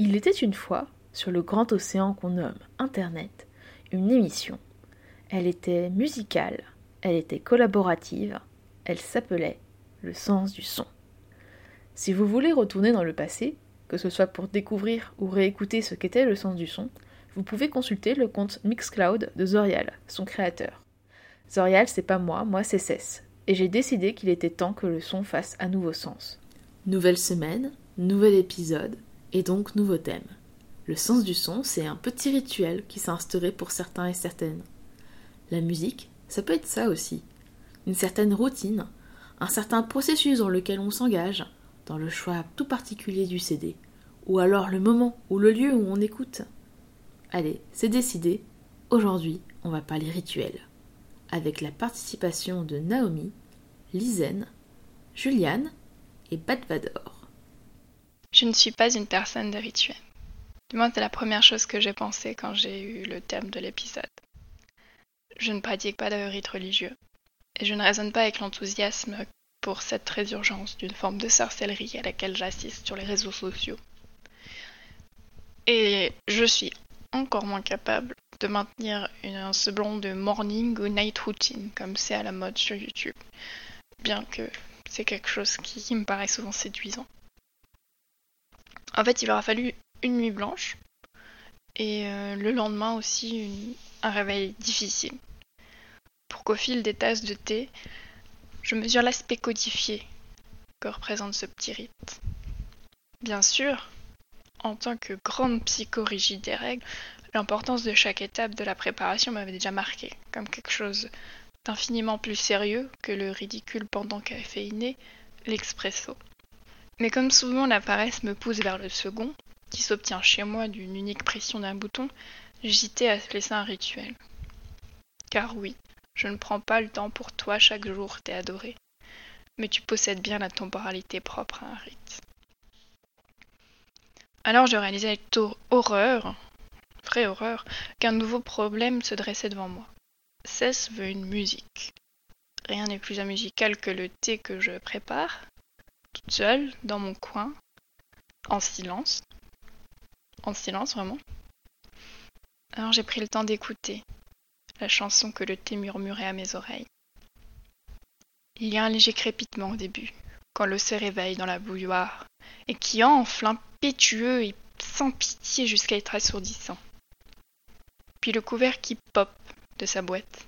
Il était une fois, sur le grand océan qu'on nomme Internet, une émission. Elle était musicale, elle était collaborative, elle s'appelait Le sens du son. Si vous voulez retourner dans le passé, que ce soit pour découvrir ou réécouter ce qu'était le sens du son, vous pouvez consulter le compte Mixcloud de Zorial, son créateur. Zorial, c'est pas moi, moi c'est Cess, et j'ai décidé qu'il était temps que le son fasse à nouveau sens. Nouvelle semaine, nouvel épisode, et donc nouveau thème. Le sens du son, c'est un petit rituel qui s'est instauré pour certains et certaines. La musique, ça peut être ça aussi. Une certaine routine, un certain processus dans lequel on s'engage, dans le choix tout particulier du CD, ou alors le moment ou le lieu où on écoute. Allez, c'est décidé, aujourd'hui on va parler rituel, avec la participation de Naomi, Lizen, Juliane et Badvador. Je ne suis pas une personne de rituel. Du moins, c'est la première chose que j'ai pensé quand j'ai eu le thème de l'épisode. Je ne pratique pas de rite religieux, et je ne raisonne pas avec l'enthousiasme pour cette résurgence d'une forme de sorcellerie à laquelle j'assiste sur les réseaux sociaux. Et je suis encore moins capable de maintenir un semblant de morning ou night routine comme c'est à la mode sur YouTube, bien que c'est quelque chose qui me paraît souvent séduisant. En fait, il aura fallu une nuit blanche et euh, le lendemain aussi un réveil difficile. Pour qu'au fil des tasses de thé, je mesure l'aspect codifié que représente ce petit rite. Bien sûr, en tant que grande psychorigide des règles, l'importance de chaque étape de la préparation m'avait déjà marqué, comme quelque chose d'infiniment plus sérieux que le ridicule pendant caféiné, l'expresso. Mais comme souvent la paresse me pousse vers le second, qui s'obtient chez moi d'une unique pression d'un bouton, j'hésitais à laisser un rituel. Car oui, je ne prends pas le temps pour toi chaque jour, t'es adoré. Mais tu possèdes bien la temporalité propre à un rite. Alors je réalisais avec horreur, vraie horreur, qu'un nouveau problème se dressait devant moi. Cesse veut une musique. Rien n'est plus amusical que le thé que je prépare, toute seule, dans mon coin, en silence. En silence, vraiment. Alors j'ai pris le temps d'écouter la chanson que le thé murmurait à mes oreilles. Il y a un léger crépitement au début, quand le se réveille dans la bouilloire, et qui enfle impétueux et sans pitié jusqu'à être assourdissant. Puis le couvert qui pop de sa boîte,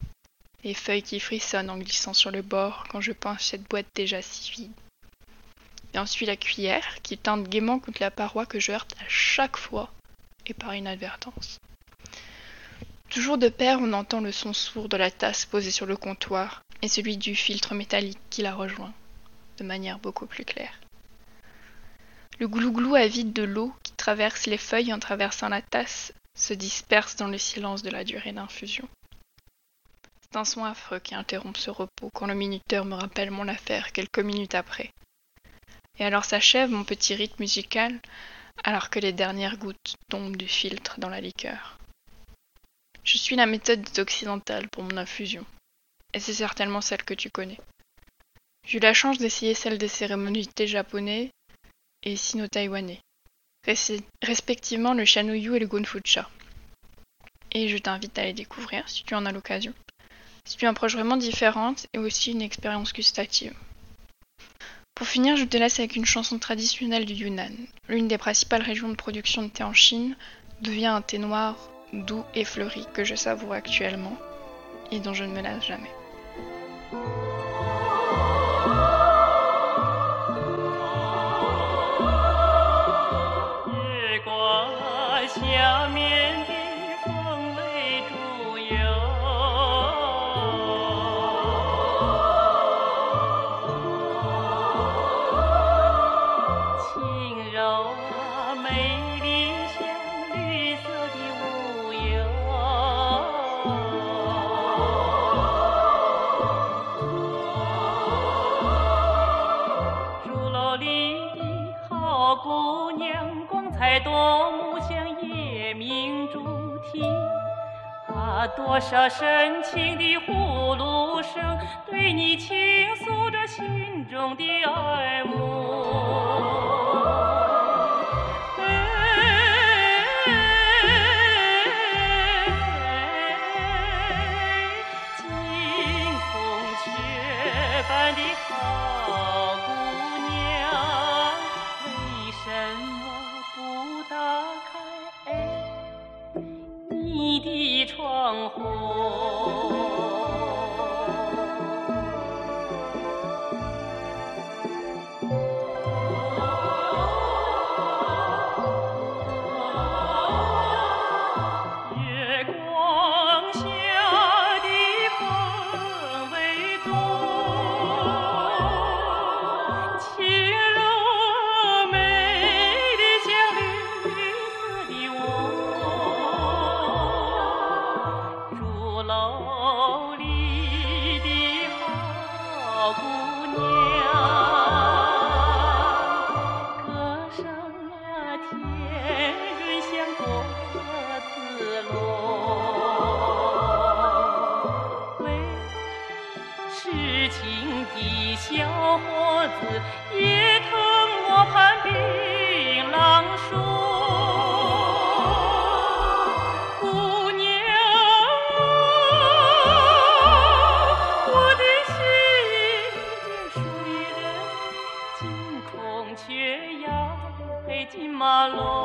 les feuilles qui frissonnent en glissant sur le bord quand je penche cette boîte déjà si vide et ensuite la cuillère qui teinte gaiement contre la paroi que je heurte à chaque fois et par inadvertance. Toujours de pair, on entend le son sourd de la tasse posée sur le comptoir et celui du filtre métallique qui la rejoint, de manière beaucoup plus claire. Le glouglou avide de l'eau qui traverse les feuilles en traversant la tasse se disperse dans le silence de la durée d'infusion. C'est un son affreux qui interrompt ce repos quand le minuteur me rappelle mon affaire quelques minutes après. Et alors s'achève mon petit rite musical, alors que les dernières gouttes tombent du filtre dans la liqueur. Je suis la méthode occidentale pour mon infusion, et c'est certainement celle que tu connais. J'ai eu la chance d'essayer celle des cérémonies japonais et sino-taïwanais, respectivement le Shanuyu et le Gonfucha. Et je t'invite à les découvrir si tu en as l'occasion. C'est une approche vraiment différente et aussi une expérience gustative. Pour finir, je te laisse avec une chanson traditionnelle du Yunnan. L'une des principales régions de production de thé en Chine devient un thé noir doux et fleuri que je savoure actuellement et dont je ne me lasse jamais. 多少深情的呼噜声，对你倾诉着心中的爱慕。Oh.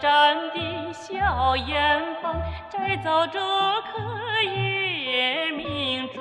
站的小眼房，摘走这颗夜明珠。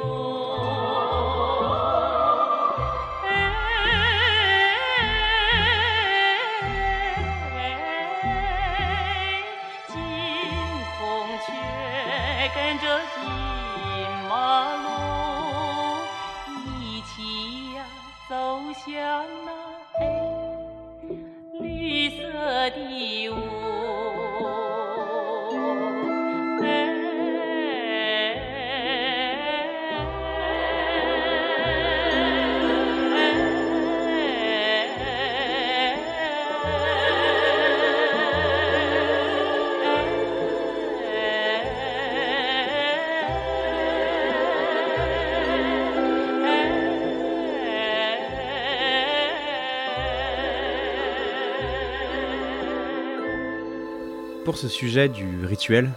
Pour ce sujet du rituel,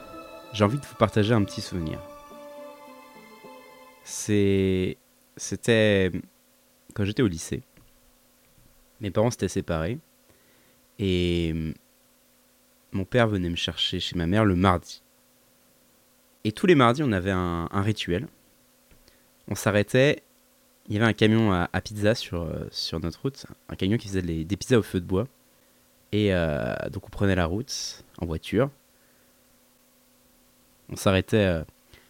j'ai envie de vous partager un petit souvenir. C'était. Quand j'étais au lycée. Mes parents s'étaient séparés. Et. Mon père venait me chercher chez ma mère le mardi. Et tous les mardis, on avait un, rituel. On s'arrêtait. Il y avait un camion à, pizza sur, euh, sur notre route. Un camion qui faisait des pizzas au feu de bois. Et euh, donc on prenait la route en voiture. On s'arrêtait euh,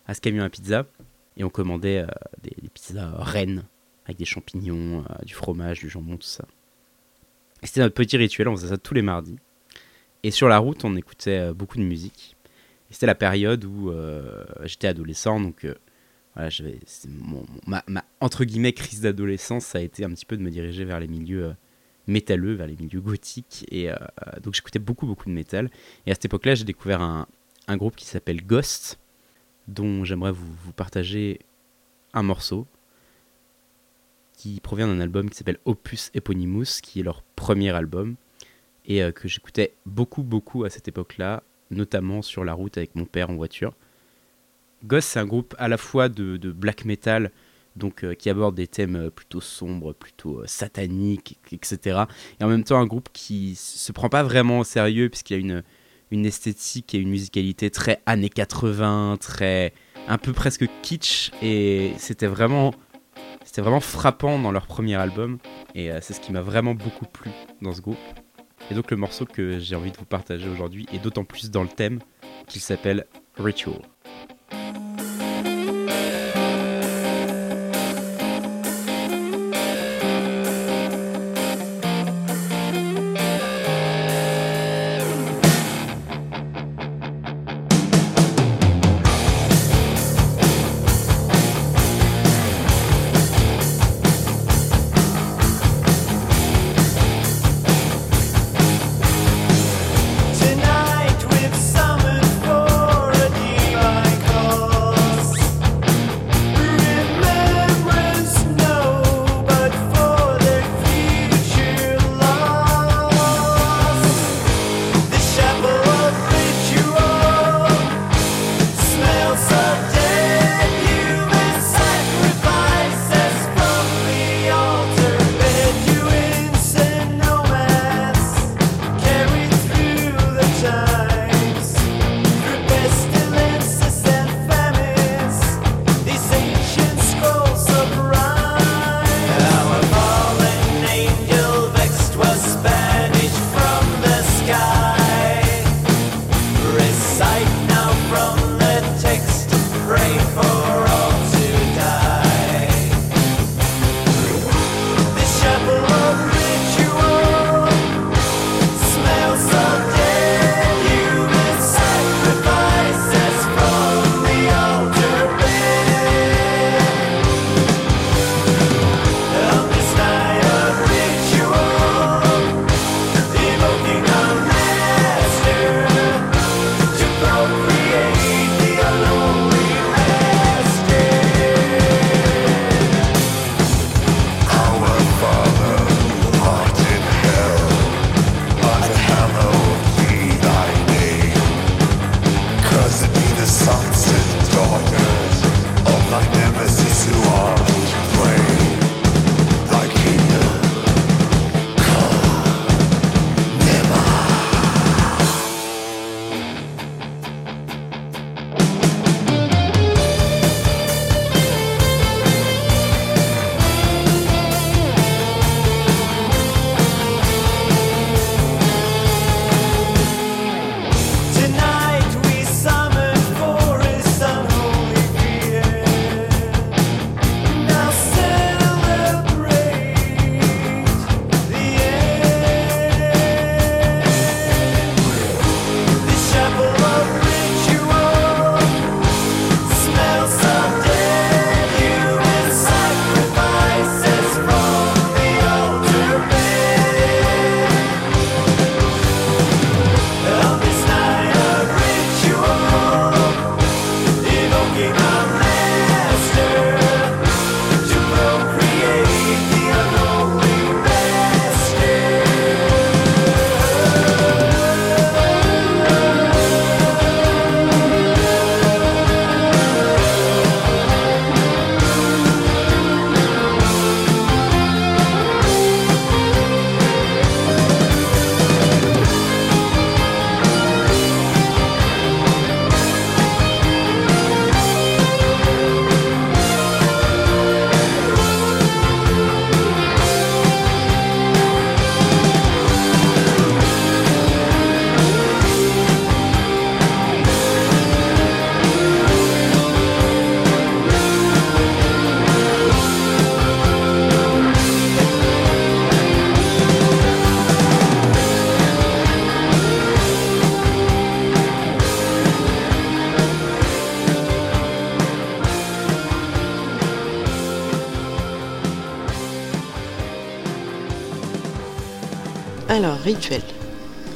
à ce camion à pizza et on commandait euh, des, pizzas rennes avec des champignons, euh, du fromage, du jambon, tout ça. C'était notre petit rituel, on faisait ça tous les mardis. Et sur la route, on écoutait beaucoup de musique. C'était la période où j'étais adolescent, donc voilà, mon- mon- ma, entre guillemets crise d'adolescence, ça a été un petit peu de me diriger vers les milieux métalleux, vers les milieux gothiques. Et euh, donc j'écoutais beaucoup, beaucoup de métal. Et à cette époque-là, j'ai découvert un, un groupe qui s'appelle Ghost, dont j'aimerais vous, vous partager un morceau qui provient d'un album qui s'appelle Opus Eponymus, qui est leur premier album, et euh, que j'écoutais beaucoup, beaucoup à cette époque-là, notamment sur la route avec mon père en voiture. Ghost, c'est un groupe à la fois de, de black metal, donc euh, qui aborde des thèmes euh, plutôt sombres, plutôt euh, sataniques, etc. Et en même temps, un groupe qui se prend pas vraiment au sérieux, puisqu'il y a une, une esthétique et une musicalité très années 80, très un peu presque kitsch, et c'était vraiment, c'était vraiment frappant dans leur premier album, et c'est ce qui m'a vraiment beaucoup plu dans ce groupe. Et donc le morceau que j'ai envie de vous partager aujourd'hui est d'autant plus dans le thème qu'il s'appelle Ritual.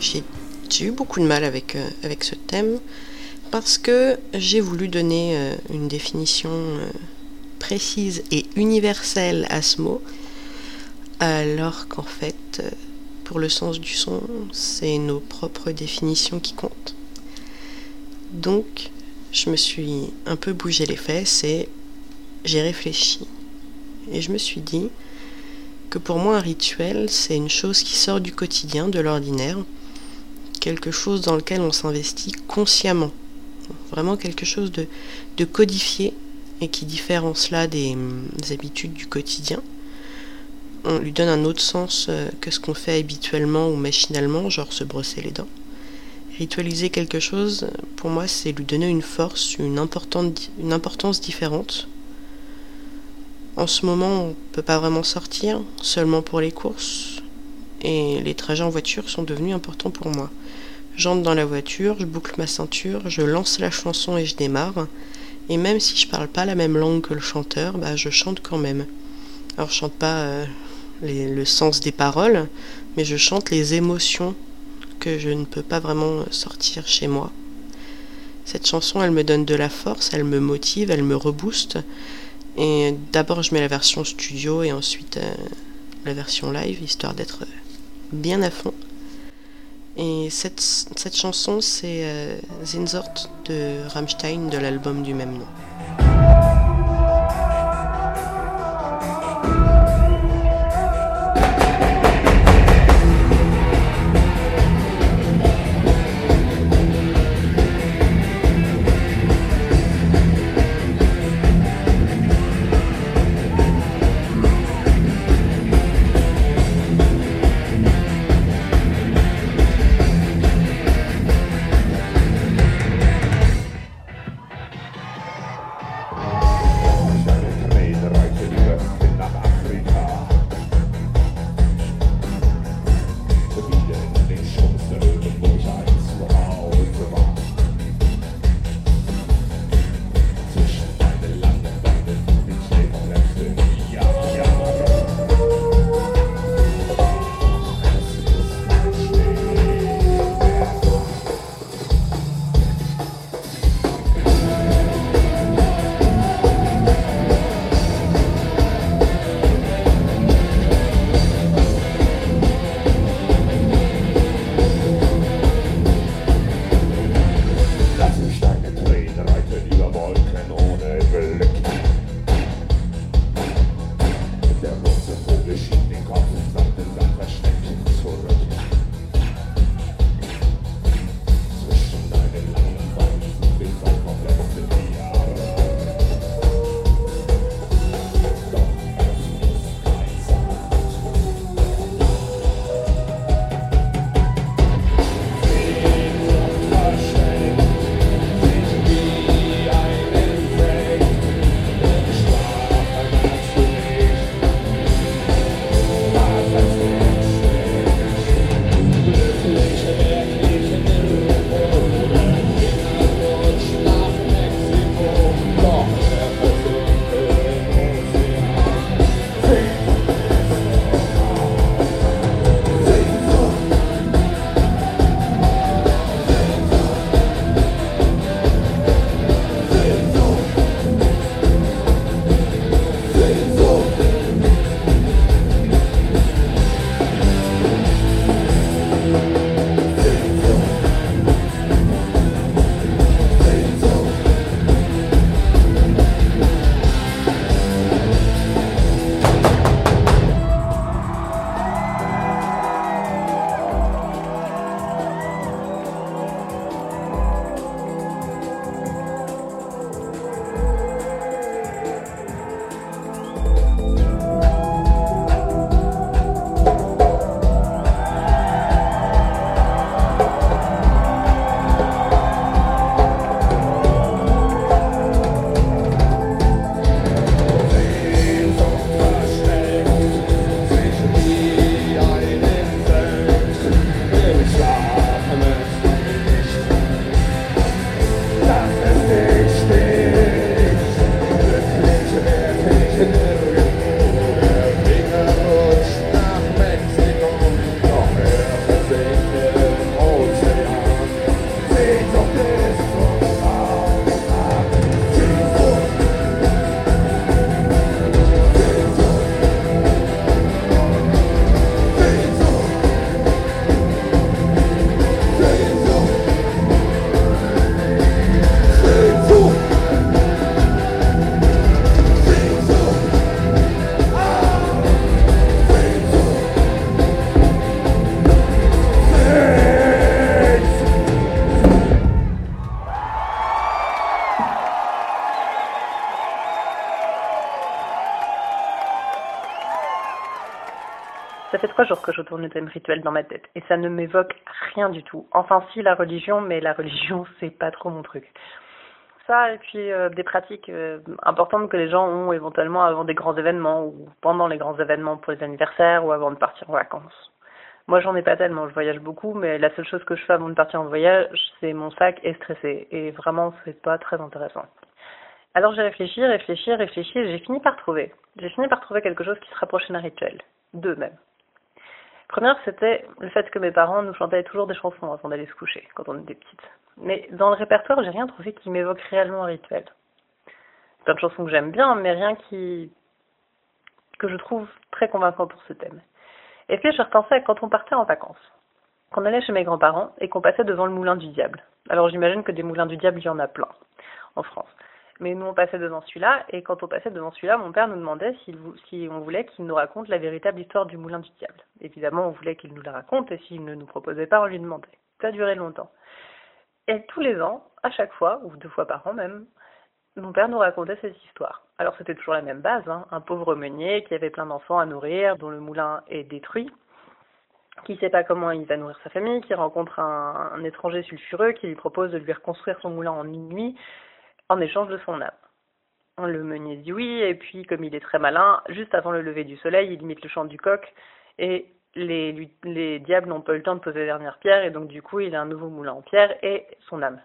J'ai eu beaucoup de mal avec, euh, avec ce thème parce que j'ai voulu donner euh, une définition euh, précise et universelle à ce mot, alors qu'en fait, pour le sens du son, c'est nos propres définitions qui comptent. Donc, je me suis un peu bougé les fesses et j'ai réfléchi. Et je me suis dit, pour moi un rituel, c'est une chose qui sort du quotidien, de l'ordinaire, quelque chose dans lequel on s'investit consciemment, vraiment quelque chose de, codifié et qui diffère cela des, des, habitudes du quotidien. On lui donne un autre sens euh, que ce qu'on fait habituellement ou machinalement, genre se brosser les dents. Ritualiser quelque chose, pour moi, c'est lui donner une force, une importance différente en ce moment, on ne peut pas vraiment sortir, seulement pour les courses. Et les trajets en voiture sont devenus importants pour moi. J'entre dans la voiture, je boucle ma ceinture, je lance la chanson et je démarre. Et même si je parle pas la même langue que le chanteur, bah, je chante quand même. Alors je chante pas euh, le sens des paroles, mais je chante les émotions que je ne peux pas vraiment sortir chez moi. Cette chanson, elle me donne de la force, elle me motive, elle me rebooste. Et d'abord, je mets la version studio et ensuite euh, la version live, histoire d'être bien à fond. Et cette, cette chanson, c'est euh, Zinzort de Rammstein de l'album du même nom. Thème rituel dans ma tête et ça ne m'évoque rien du tout. Enfin si la religion, mais la religion c'est pas trop mon truc. Ça et puis euh, des pratiques euh, importantes que les gens ont éventuellement avant des grands événements ou pendant les grands événements pour les anniversaires ou avant de partir en vacances. Moi j'en ai pas tellement, je voyage beaucoup, mais la seule chose que je fais avant de partir en voyage, c'est mon sac est stressé et vraiment c'est pas très intéressant. Alors j'ai réfléchi, réfléchi, réfléchi et j'ai fini par trouver. J'ai fini par trouver quelque chose qui se rapprochait d'un rituel. Deux même. Première, c'était le fait que mes parents nous chantaient toujours des chansons avant d'aller se coucher, quand on était petites. Mais dans le répertoire, j'ai rien trouvé qui m'évoque réellement un rituel. Plein de chansons que j'aime bien, mais rien qui que je trouve très convaincant pour ce thème. Et puis je repensais à quand on partait en vacances, qu'on allait chez mes grands-parents et qu'on passait devant le moulin du diable. Alors j'imagine que des moulins du diable, il y en a plein en France. Mais nous, on passait devant celui-là, et quand on passait devant celui-là, mon père nous demandait si on voulait qu'il nous raconte la véritable histoire du moulin du diable. Évidemment, on voulait qu'il nous la raconte, et s'il ne nous proposait pas, on lui demandait. Ça a duré longtemps. Et tous les ans, à chaque fois, ou deux fois par an même, mon père nous racontait cette histoire. Alors c'était toujours la même base, hein. un pauvre meunier qui avait plein d'enfants à nourrir, dont le moulin est détruit, qui ne sait pas comment il va nourrir sa famille, qui rencontre un, étranger sulfureux qui lui propose de lui reconstruire son moulin en une nuit, en échange de son âme. Le meunier dit oui, et puis comme il est très malin, juste avant le lever du soleil, il imite le chant du coq, et les, les diables n'ont pas eu le temps de poser la dernière pierre, et donc du coup il a un nouveau moulin en pierre et son âme.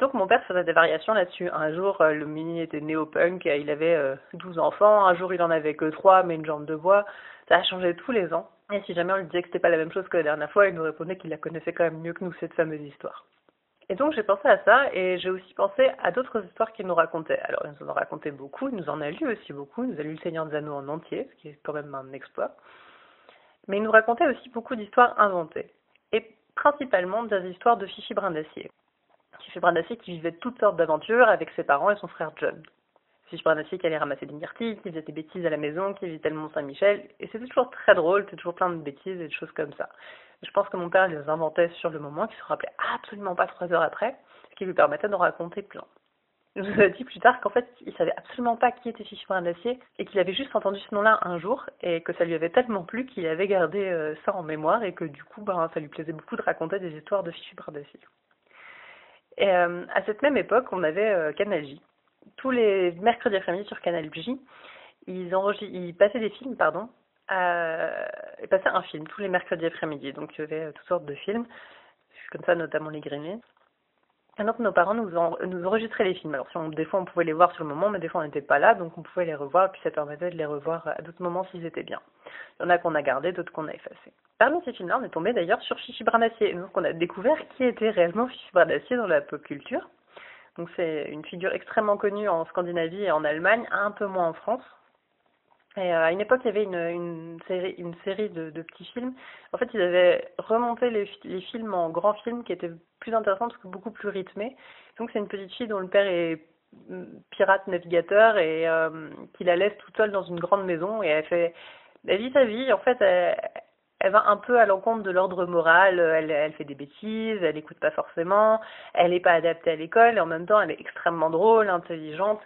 Donc mon père faisait des variations là-dessus. Un jour, euh, le meunier était néo-punk, il avait 12 euh, enfants, un jour il en avait que 3, mais une jambe de bois. Ça a changé tous les ans. Et si jamais on lui disait que c'était pas la même chose que la dernière fois, il nous répondait qu'il la connaissait quand même mieux que nous, cette fameuse histoire. Et donc j'ai pensé à ça et j'ai aussi pensé à d'autres histoires qu'il nous racontait. Alors il nous en a raconté beaucoup, il nous en a lu aussi beaucoup, il nous a lu Le Seigneur des Anneaux en entier, ce qui est quand même un exploit. Mais il nous racontait aussi beaucoup d'histoires inventées. Et principalement des histoires de Fifi Brin d'Acier. Fifi Brin d'Acier qui vivait toutes sortes d'aventures avec ses parents et son frère John. Fifi Brin d'Acier qui allait ramasser des myrtilles, qui faisait des bêtises à la maison, qui visitait le Mont Saint-Michel. Et c'était toujours très drôle, c'était toujours plein de bêtises et de choses comme ça. Je pense que mon père les inventait sur le moment, qu'il se rappelait absolument pas trois heures après, ce qui lui permettait d'en raconter plein. Il nous a dit plus tard qu'en fait, il savait absolument pas qui était Fifi Brin d'Acier et qu'il avait juste entendu ce nom-là un jour et que ça lui avait tellement plu qu'il avait gardé euh, ça en mémoire et que du coup, ben, ça lui plaisait beaucoup de raconter des histoires de Fifi Brin d'Acier. Et euh, à cette même époque, on avait euh, Canal J. Tous les mercredis après-midi sur Canal J, ils, ils passaient des films, pardon, euh, et passait un film tous les mercredis après-midi. Donc il y avait toutes sortes de films, comme ça notamment les Greenés. Et donc nos parents nous, nous enregistraient les films. Alors si des fois on pouvait les voir sur le moment, mais des fois on n'était pas là, donc on pouvait les revoir, puis ça permettait de les revoir à d'autres moments s'ils étaient bien. Il y en a qu'on a gardé, d'autres qu'on a effacés. Parmi ces films-là, on est tombé d'ailleurs sur Fifi Branassier. Donc on a découvert qui était réellement Fifi Branassier dans la pop culture. Donc c'est une figure extrêmement connue en Scandinavie et en Allemagne, un peu moins en France. Et euh, à une époque, il y avait une, une série, une série de, de, petits films. En fait, ils avaient remonté les, les, films en grands films qui étaient plus intéressants parce que beaucoup plus rythmés. Donc, c'est une petite fille dont le père est mm, pirate navigateur et euh, qui la laisse toute seule dans une grande maison et elle fait elle vit sa vie. En fait, elle, elle va un peu à l'encontre de l'ordre moral, elle, fait des bêtises, elle n'écoute pas forcément, elle n'est pas adaptée à l'école, et en même temps elle est extrêmement drôle, intelligente,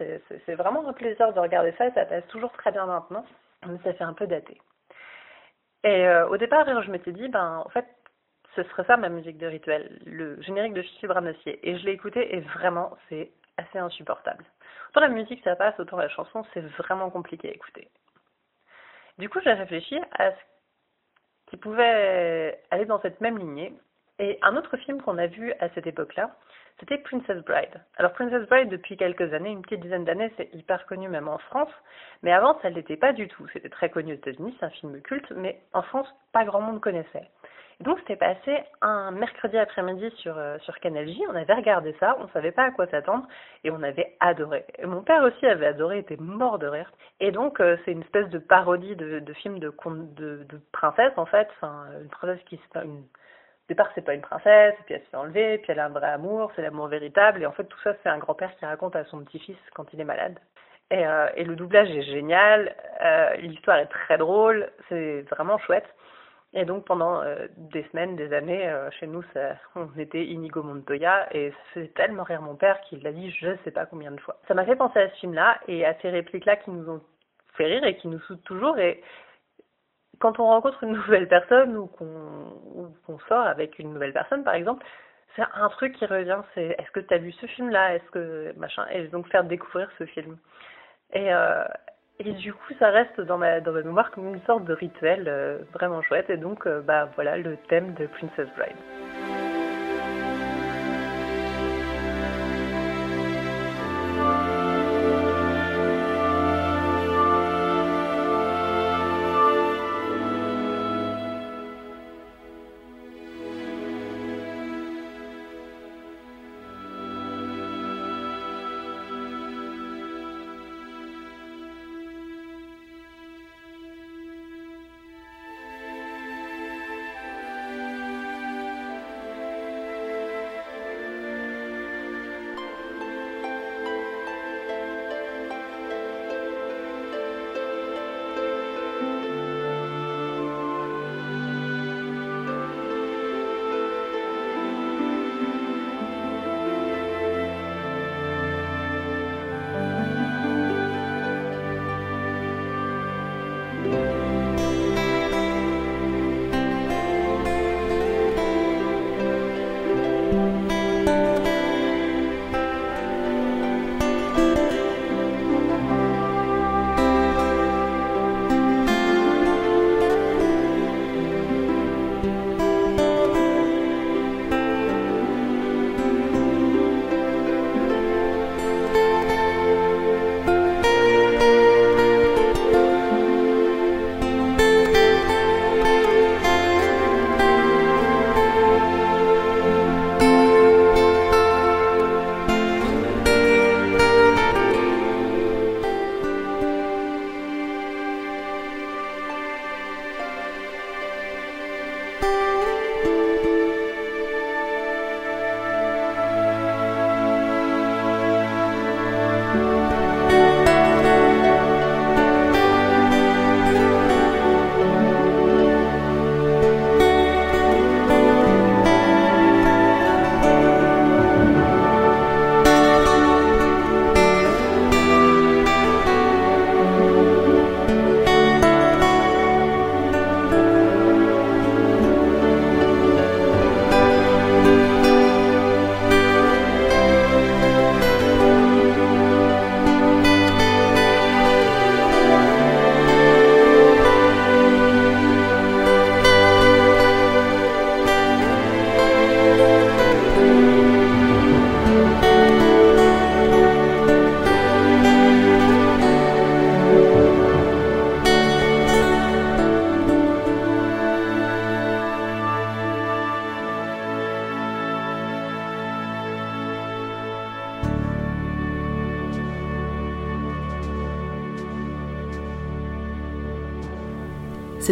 c'est vraiment un plaisir de regarder ça, ça passe toujours très bien maintenant, mais ça fait un peu daté. Et euh, au départ, je m'étais dit, ben en fait, ce serait ça ma musique de rituel, le générique de Branassier, et je l'ai écouté, et vraiment, c'est assez insupportable. Autant la musique ça passe, autant la chanson, c'est vraiment compliqué à écouter. Du coup, j'ai réfléchi à ce qui pouvait aller dans cette même lignée. Et un autre film qu'on a vu à cette époque-là, c'était Princess Bride. Alors Princess Bride, depuis quelques années, une petite dizaine d'années, c'est hyper connu même en France, mais avant ça ne l'était pas du tout. C'était très connu aux États-Unis, c'est un film culte, mais en France, pas grand monde connaissait. Donc c'était passé un mercredi après-midi sur, euh, sur Canal J, on avait regardé ça, on savait pas à quoi s'attendre, et on avait adoré. Mon père aussi avait adoré, était mort de rire. Et donc euh, c'est une espèce de parodie de, film de, princesse en fait, enfin une princesse qui une au départ, c'est pas une princesse, puis elle se fait enlever, puis elle a un vrai amour, c'est l'amour véritable, et en fait, tout ça, c'est un grand-père qui raconte à son petit-fils quand il est malade. Et, euh, le doublage est génial, euh, l'histoire est très drôle, c'est vraiment chouette. Et donc pendant euh, des semaines, des années, euh, chez nous, on était Inigo Montoya et faisait tellement rire mon père qu'il l'a dit je ne sais pas combien de fois. Ça m'a fait penser à ce film-là et à ces répliques-là qui nous ont fait rire et qui nous soudent toujours. Et quand on rencontre une nouvelle personne ou qu'on sort avec une nouvelle personne, par exemple, c'est un truc qui revient, c'est est-ce que tu as vu ce film-là? Est-ce que machin? Et donc faire découvrir ce film. Et, euh, et du coup, ça reste dans ma, dans ma mémoire comme une sorte de rituel euh, vraiment chouette. Et donc, euh, bah voilà le thème de Princess Bride.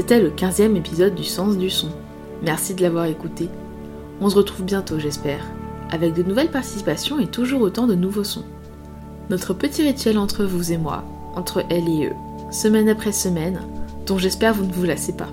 C'était le 15e épisode du Sens du Son. Merci de l'avoir écouté. On se retrouve bientôt, j'espère, avec de nouvelles participations et toujours autant de nouveaux sons. Notre petit rituel entre vous et moi, entre elle et eux, semaine après semaine, dont j'espère vous ne vous lassez pas.